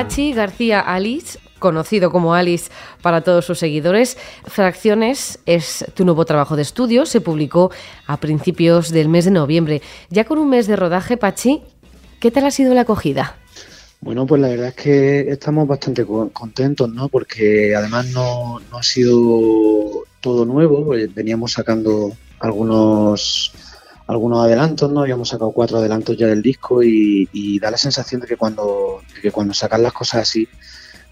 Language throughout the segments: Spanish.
Pachi García Alice, conocido como Alice para todos sus seguidores. Fracciones es tu nuevo trabajo de estudio, se publicó a principios del mes de noviembre. Ya con un mes de rodaje, Pachi, ¿qué tal ha sido la acogida? Bueno, pues la verdad es que estamos bastante contentos, ¿no? Porque además no, ha sido todo nuevo, pues veníamos sacando algunos algunos adelantos, ¿no? Habíamos sacado cuatro adelantos ya del disco y, da la sensación de que cuando, que cuando sacan las cosas así,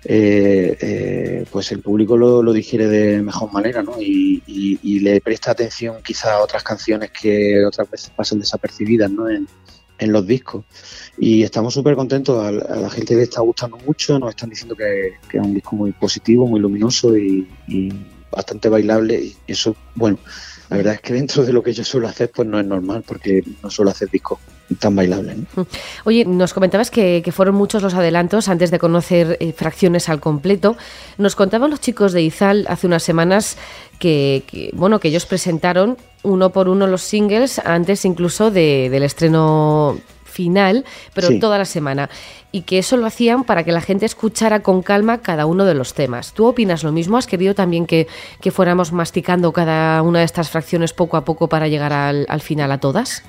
eh, eh, pues el público lo, lo, digiere de mejor manera, ¿no? Y, le presta atención quizá a otras canciones que otras veces pasan desapercibidas, ¿no? En, en los discos. Y estamos súper contentos, a, la gente le está gustando mucho, nos están diciendo que, es un disco muy positivo, muy luminoso y, bastante bailable. Y eso, bueno, la verdad es que dentro de lo que yo suelo hacer, pues no es normal, porque no suelo hacer discos tan bailables. Oye, nos comentabas que, fueron muchos los adelantos antes de conocer eh, fracciones al completo. Nos contaban los chicos de Izal hace unas semanas que, bueno, que ellos presentaron uno por uno los singles antes incluso del estreno final, pero toda la semana. Y que eso lo hacían para que la gente escuchara con calma cada uno de los temas. ¿Tú opinas lo mismo? ¿Has querido también que, fuéramos masticando cada una de estas fracciones poco a poco para llegar al final a todas?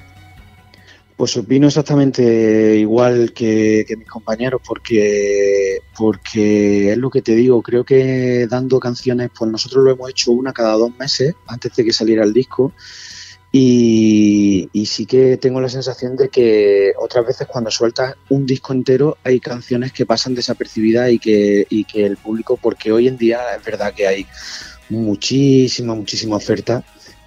Pues opino exactamente igual que, mis compañeros, porque, porque es lo que te digo, creo que dando canciones, pues nosotros lo hemos hecho una cada dos meses antes de que saliera el disco. Y, sí que tengo la sensación de que otras veces cuando sueltas un disco entero hay canciones que pasan desapercibidas y que, y que el público, porque hoy en día es verdad que hay muchísima, muchísima oferta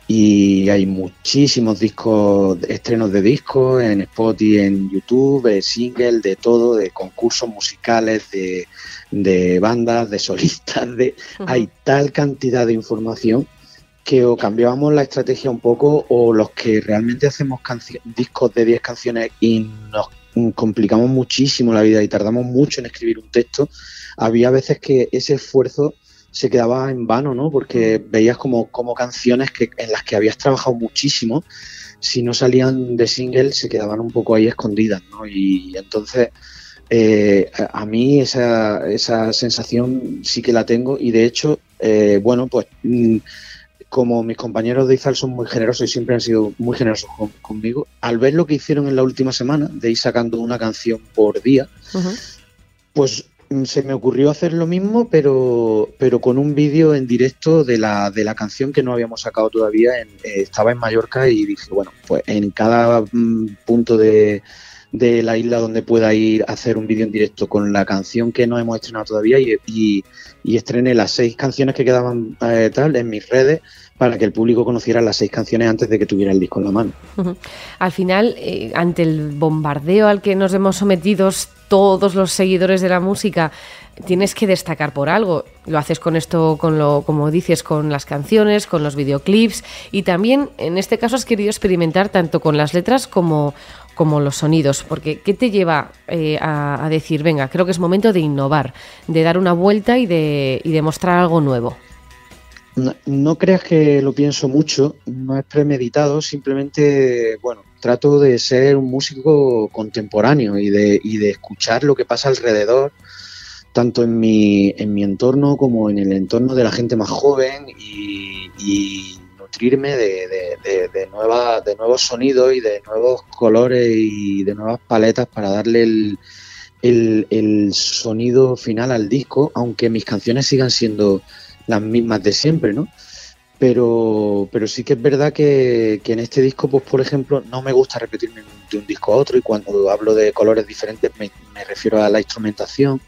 y hay muchísimos discos, estrenos de discos en Spotify, en YouTube, de single, de todo, de concursos musicales, de, de bandas, de solistas, de hay tal cantidad de información que o cambiábamos la estrategia un poco o los que realmente hacemos discos de 10 canciones y nos complicamos muchísimo la vida y tardamos mucho en escribir un texto, había veces que ese esfuerzo se quedaba en vano, ¿no? Porque mm. veías como, como canciones que, en las que habías trabajado muchísimo, si no salían de single se quedaban un poco ahí escondidas, ¿no? Y entonces eh, a mí esa, esa sensación sí que la tengo y de hecho, eh, bueno, pues mm, como mis compañeros de Izal son muy generosos y siempre han sido muy generosos conmigo, al ver lo que hicieron en la última semana, de ir sacando una canción por día, pues Mm, se me ocurrió hacer lo mismo, pero, pero con un vídeo en directo de la, de la canción que no habíamos sacado todavía. Eh, estaba en Mallorca y dije, bueno, pues en cada mm, punto de, de la isla donde pueda ir a hacer un vídeo en directo con la canción que no hemos estrenado todavía y, y, estrené las seis canciones que quedaban eh, tal en mis redes para que el público conociera las seis canciones antes de que tuviera el disco en la mano. Al final, eh, ante el bombardeo al que nos hemos sometidos todos los seguidores de la música, tienes que destacar por algo. Lo haces con esto, con lo, como dices, con las canciones, con los videoclips y también, en este caso, has querido experimentar tanto con las letras como como los sonidos, porque ¿qué te lleva eh, a, decir, venga, creo que es momento de innovar, de dar una vuelta y de, y de mostrar algo nuevo? No, creas que lo pienso mucho, no es premeditado, simplemente, bueno, trato de ser un músico contemporáneo y de, y de escuchar lo que pasa alrededor, tanto en mi, en mi entorno como en el entorno de la gente más joven y, nutrirme de, de, de, nuevas, de nuevos sonidos y de nuevos colores y de nuevas paletas para darle el, el sonido final al disco, aunque mis canciones sigan siendo las mismas de siempre, ¿no? Pero, pero sí que es verdad que, en este disco, pues por ejemplo, no me gusta repetirme de un disco a otro y cuando hablo de colores diferentes me, refiero a la instrumentación.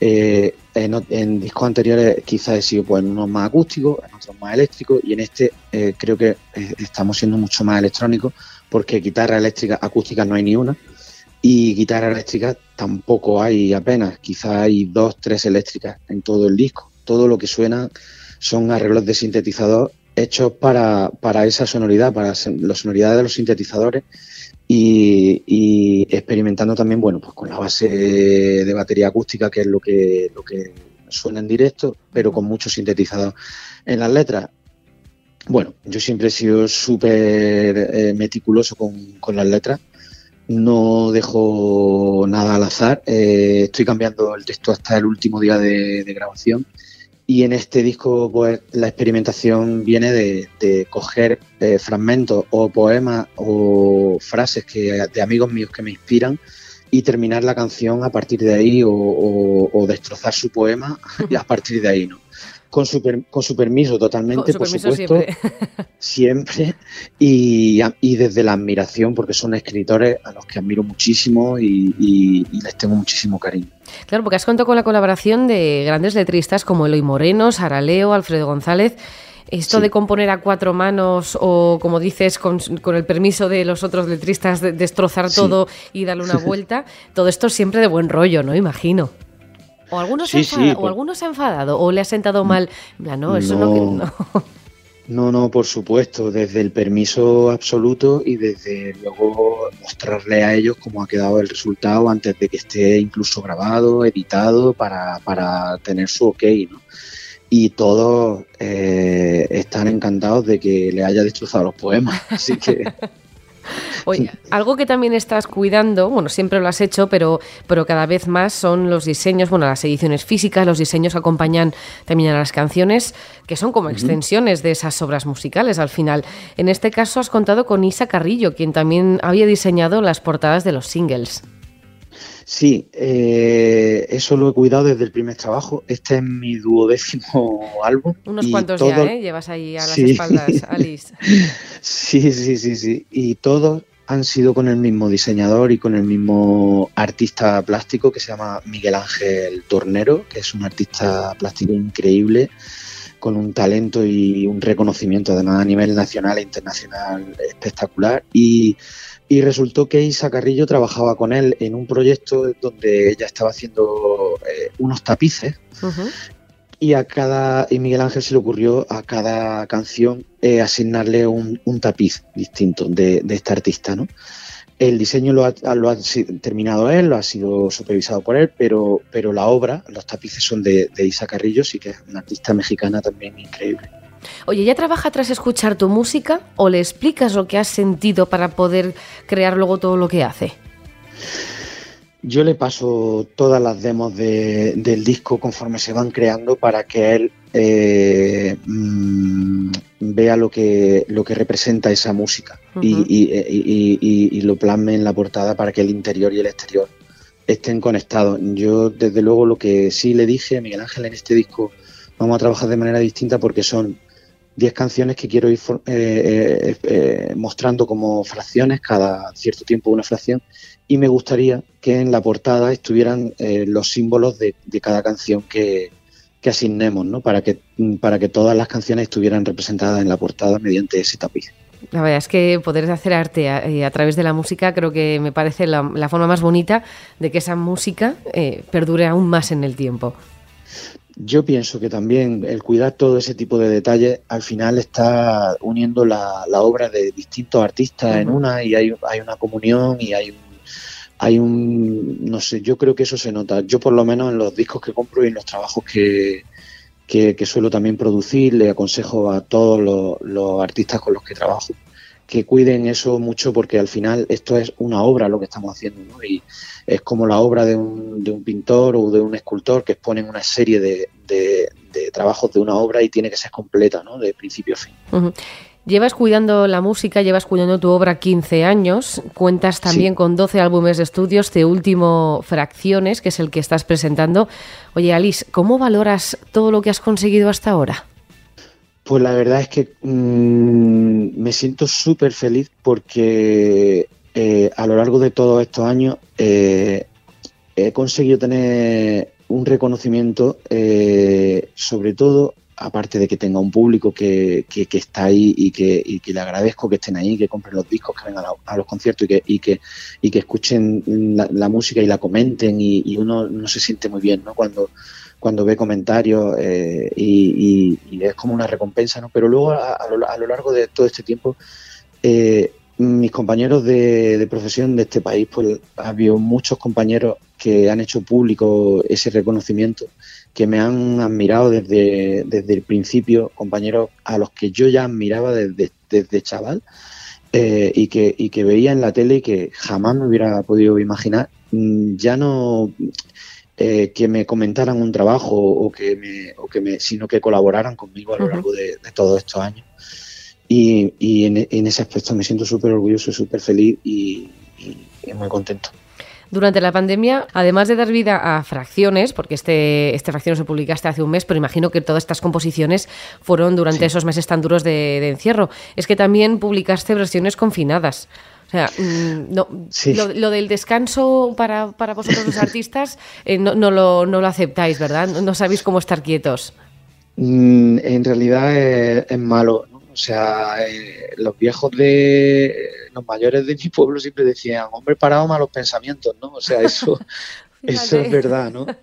Eh, en, discos anteriores quizás he sido pues, en unos más acústicos, en otros más eléctricos y en este eh, creo que eh, estamos siendo mucho más electrónicos porque guitarra eléctrica acústica no hay ni una y guitarra eléctrica tampoco hay apenas, quizás hay dos, tres eléctricas en todo el disco todo lo que suena son arreglos de sintetizador hechos para, esa sonoridad, para la sonoridad de los sintetizadores y, experimentando también, bueno, pues con la base de batería acústica, que es lo que, lo que suena en directo, pero con mucho sintetizador en las letras. Bueno, yo siempre he sido súper eh, meticuloso con, las letras no dejo nada al azar. Eh, estoy cambiando el texto hasta el último día de, grabación. Y en este disco, pues la experimentación viene de, coger eh, fragmentos o poemas o frases que, de amigos míos que me inspiran y terminar la canción a partir de ahí o, destrozar su poema a partir de ahí, ¿no? Con su, con su permiso totalmente, por supuesto, siempre, y, desde la admiración, porque son escritores a los que admiro muchísimo y, les tengo muchísimo cariño. Claro, porque has contado con la colaboración de grandes letristas como Eloy Moreno, Sara Leo, Alfredo González. Esto de componer a cuatro manos o, como dices, con, el permiso de los otros letristas, de destrozar todo y darle una vuelta, todo esto siempre de buen rollo, ¿no? Imagino. O algunos, se, ha o algunos enfadado, o le ha sentado mal. No, eso no. no. No, no, por supuesto, desde el permiso absoluto y desde luego mostrarle a ellos cómo ha quedado el resultado antes de que esté incluso grabado, editado, para, para tener su ok, ¿no? Y todos eh, están encantados de que le haya destrozado los poemas, así que... Oye, algo que también estás cuidando, bueno, siempre lo has hecho, pero, pero cada vez más son los diseños, bueno, las ediciones físicas, los diseños que acompañan también a las canciones, que son como extensiones de esas obras musicales al final. En este caso has contado con Isa Carrillo, quien también había diseñado las portadas de los singles. Sí, eh, eso lo he cuidado desde el primer trabajo. Este es mi duodécimo álbum. Unos cuantos ya, ¿eh? Llevas ahí a las espaldas, Alice. sí, sí, sí, sí. Y todos han sido con el mismo diseñador y con el mismo artista plástico que se llama Miguel Ángel Tornero, que es un artista plástico increíble, con un talento y un reconocimiento además a nivel nacional e internacional espectacular. Y resultó que Isa Carrillo trabajaba con él en un proyecto donde ella estaba haciendo eh, unos tapices. Y a cada y Miguel Ángel se le ocurrió a cada canción eh, asignarle un, tapiz distinto de, de este artista, ¿no? El diseño lo ha, lo ha, terminado él, lo ha sido supervisado por él, pero, pero la obra, los tapices son de, de Isa Carrillo, sí que es una artista mexicana también increíble. Oye, ¿ya trabaja tras escuchar tu música o le explicas lo que has sentido para poder crear luego todo lo que hace? Yo le paso todas las demos del disco conforme se van creando para que él eh, mm, vea lo que, lo que representa esa música y, lo plasme en la portada para que el interior y el exterior estén conectados. Yo, desde luego, lo que sí le dije a Miguel Ángel en este disco, vamos a trabajar de manera distinta porque son 10 canciones que quiero ir eh, eh, eh, mostrando como fracciones, cada cierto tiempo una fracción, y me gustaría que en la portada estuvieran los símbolos de, cada canción que, asignemos, ¿no? para, que, para que todas las canciones estuvieran representadas en la portada mediante ese tapiz. La verdad es que poder hacer arte a, través de la música creo que me parece la, forma más bonita de que esa música perdure aún más en el tiempo. Yo pienso que también el cuidar todo ese tipo de detalles al final está uniendo la, obra de distintos artistas en una y hay, hay una comunión y hay un, hay un, no sé, yo creo que eso se nota. Yo por lo menos en los discos que compro y en los trabajos que, que, suelo también producir, le aconsejo a todos los, los artistas con los que trabajo que cuiden eso mucho porque al final esto es una obra lo que estamos haciendo ¿no? y es como la obra de un, de un pintor o de un escultor que exponen una serie de, de, trabajos de una obra y tiene que ser completa ¿no? de principio a fin. Llevas cuidando la música, llevas cuidando tu obra 15 años, cuentas también con 12 álbumes de estudios, este último Fracciones, que es el que estás presentando. Oye, Alice, ¿cómo valoras todo lo que has conseguido hasta ahora? Pues la verdad es que mm, me siento súper feliz porque eh, a lo largo de todos estos años eh, he conseguido tener un reconocimiento, eh, sobre todo, aparte de que tenga un público que, está ahí y que, le agradezco que estén ahí, que compren los discos, que vengan a, los conciertos y que, y que, y que escuchen la, música y la comenten y, uno no se siente muy bien ¿no? cuando cuando ve comentarios eh, y, es como una recompensa, ¿no? Pero luego a, lo, largo de todo este tiempo, eh, mis compañeros de, profesión de este país, pues ha habido muchos compañeros que han hecho público ese reconocimiento, que me han admirado desde, desde el principio, compañeros a los que yo ya admiraba desde, desde chaval eh, y, que, y que veía en la tele y que jamás me hubiera podido imaginar, mm, ya no eh, que me comentaran un trabajo o que me, o que me, sino que colaboraran conmigo a lo largo de, todos estos años. Y, y en, ese aspecto me siento súper orgulloso, súper feliz y muy contento. Durante la pandemia, además de dar vida a fracciones, porque este, este fracción se publicaste hace un mes, pero imagino que todas estas composiciones fueron durante esos meses tan duros de, encierro, es que también publicaste versiones confinadas. O sea, mm, no, lo, del descanso para, para vosotros los artistas eh, no, no, lo, no, lo, aceptáis, ¿verdad? No, sabéis cómo estar quietos. Mm, en realidad es, malo. O sea, eh, los viejos de los mayores de mi pueblo siempre decían, hombre parado, malos pensamientos, ¿no? O sea, eso, eso es verdad, ¿no?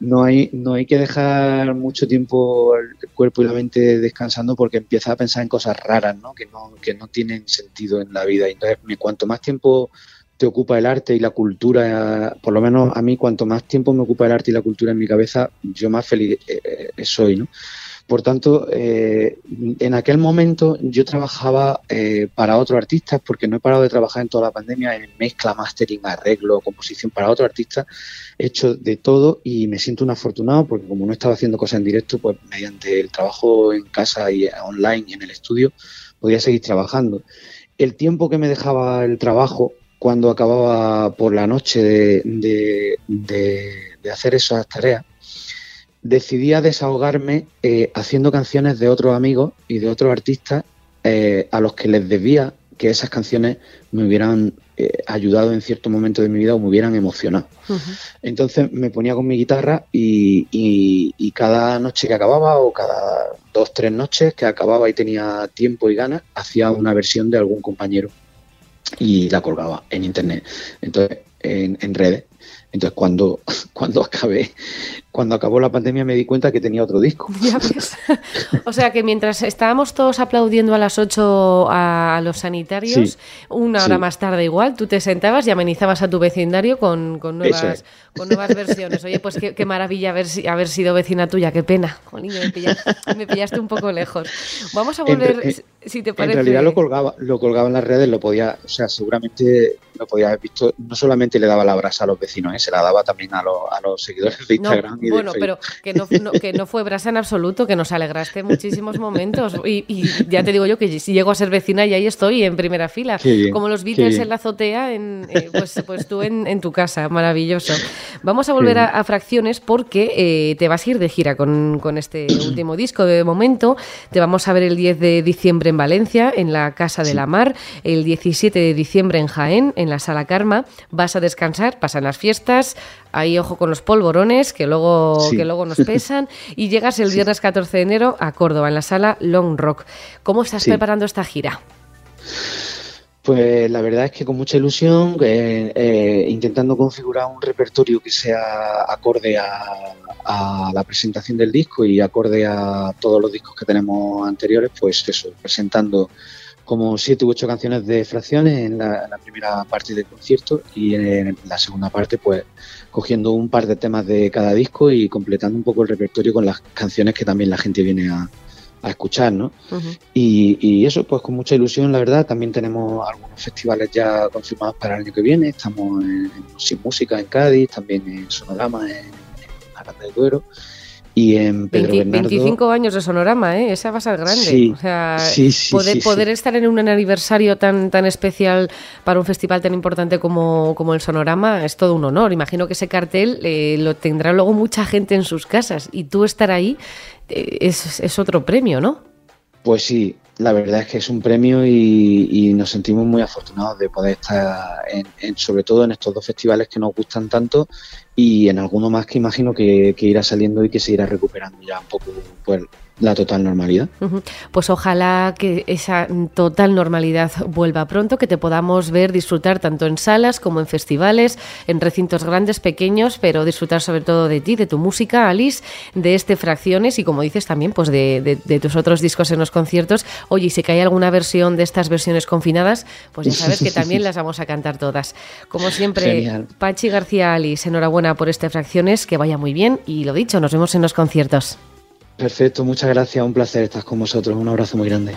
no, hay, no hay que dejar mucho tiempo el cuerpo y la mente descansando porque empieza a pensar en cosas raras, ¿no? Que no, que no tienen sentido en la vida. Entonces, cuanto más tiempo te ocupa el arte y la cultura, por lo menos a mí, cuanto más tiempo me ocupa el arte y la cultura en mi cabeza, yo más feliz eh, eh, soy, ¿no? Por tanto, eh, en aquel momento yo trabajaba eh, para otros artistas, porque no he parado de trabajar en toda la pandemia en mezcla, mastering, arreglo, composición para otros artistas. He hecho de todo y me siento un afortunado porque como no estaba haciendo cosas en directo, pues mediante el trabajo en casa y online y en el estudio, podía seguir trabajando. El tiempo que me dejaba el trabajo cuando acababa por la noche de hacer esas tareas, decidí desahogarme eh, haciendo canciones de otros amigos y de otros artistas eh, a los que les debía que esas canciones me hubieran eh, ayudado en cierto momento de mi vida o me hubieran emocionado. Entonces me ponía con mi guitarra y, y, cada noche que acababa o cada dos, tres noches que acababa y tenía tiempo y ganas, hacía una versión de algún compañero y la colgaba en internet, entonces en, en redes. Entonces cuando, cuando acabé cuando acabó la pandemia me di cuenta que tenía otro disco. O sea que mientras estábamos todos aplaudiendo a las 8 a los sanitarios, una hora más tarde igual, tú te sentabas y amenizabas a tu vecindario con, con, nuevas, con nuevas versiones. Oye, pues qué, maravilla haber, haber, sido vecina tuya, qué pena. me, pillaste, un poco lejos. Vamos a volver, si te parece. En realidad lo colgaba, lo colgaba en las redes, lo podía, o sea, seguramente lo podía haber visto, no solamente le daba la brasa a los vecinos, ¿eh? se la daba también a, a los seguidores de Instagram bueno, pero que no, que no fue brasa en absoluto, que nos alegraste muchísimos momentos. Y, ya te digo yo que si llego a ser vecina y ahí estoy en primera fila. Como los Beatles en la azotea, en, eh, pues, pues tú en, tu casa, maravilloso. Vamos a volver a, fracciones porque eh, te vas a ir de gira con, con este último disco. De momento te vamos a ver el 10 de diciembre en Valencia, en la Casa de la Mar, el 17 de diciembre en Jaén, en la Sala Karma. Vas a descansar, pasan las fiestas, ahí ojo con los polvorones, que luego, que luego nos pesan, y llegas el viernes 14 de enero a Córdoba, en la sala Long Rock. ¿Cómo estás preparando esta gira? Pues la verdad es que con mucha ilusión, eh, eh, intentando configurar un repertorio que sea acorde a, la presentación del disco y acorde a todos los discos que tenemos anteriores, pues eso, presentando como siete u ocho canciones de fracciones en la, primera parte del concierto y en la segunda parte pues cogiendo un par de temas de cada disco y completando un poco el repertorio con las canciones que también la gente viene a, escuchar, ¿no? y, eso, pues con mucha ilusión, la verdad. También tenemos algunos festivales ya confirmados para el año que viene. Estamos en, Sin Música en Cádiz, también en Sonorama en, en Aranda de Duero y en Pedro 25 años de Sonorama, ¿eh? Esa va a ser grande. o sea, poder, estar en un aniversario tan, tan especial para un festival tan importante como, como el Sonorama es todo un honor. Imagino que ese cartel eh, lo tendrá luego mucha gente en sus casas y tú estar ahí eh, es, es otro premio, ¿no? Pues sí, la verdad es que es un premio y, nos sentimos muy afortunados de poder estar, en, sobre todo en estos dos festivales que nos gustan tanto y en alguno más que imagino que, que irá saliendo y que se irá recuperando ya un poco pues, la total normalidad. Pues ojalá que esa total normalidad vuelva pronto, que te podamos ver disfrutar tanto en salas como en festivales, en recintos grandes, pequeños, pero disfrutar sobre todo de ti, de tu música, Alice, de este Fracciones y como dices también, pues de, tus otros discos en los conciertos. Oye, y si hay alguna versión de estas versiones confinadas, pues ya sabes que también las vamos a cantar todas. Como siempre, Pachi García Alice, enhorabuena por este Fracciones, que vaya muy bien y lo dicho, nos vemos en los conciertos. Perfecto, muchas gracias, un placer estar con vosotros, un abrazo muy grande.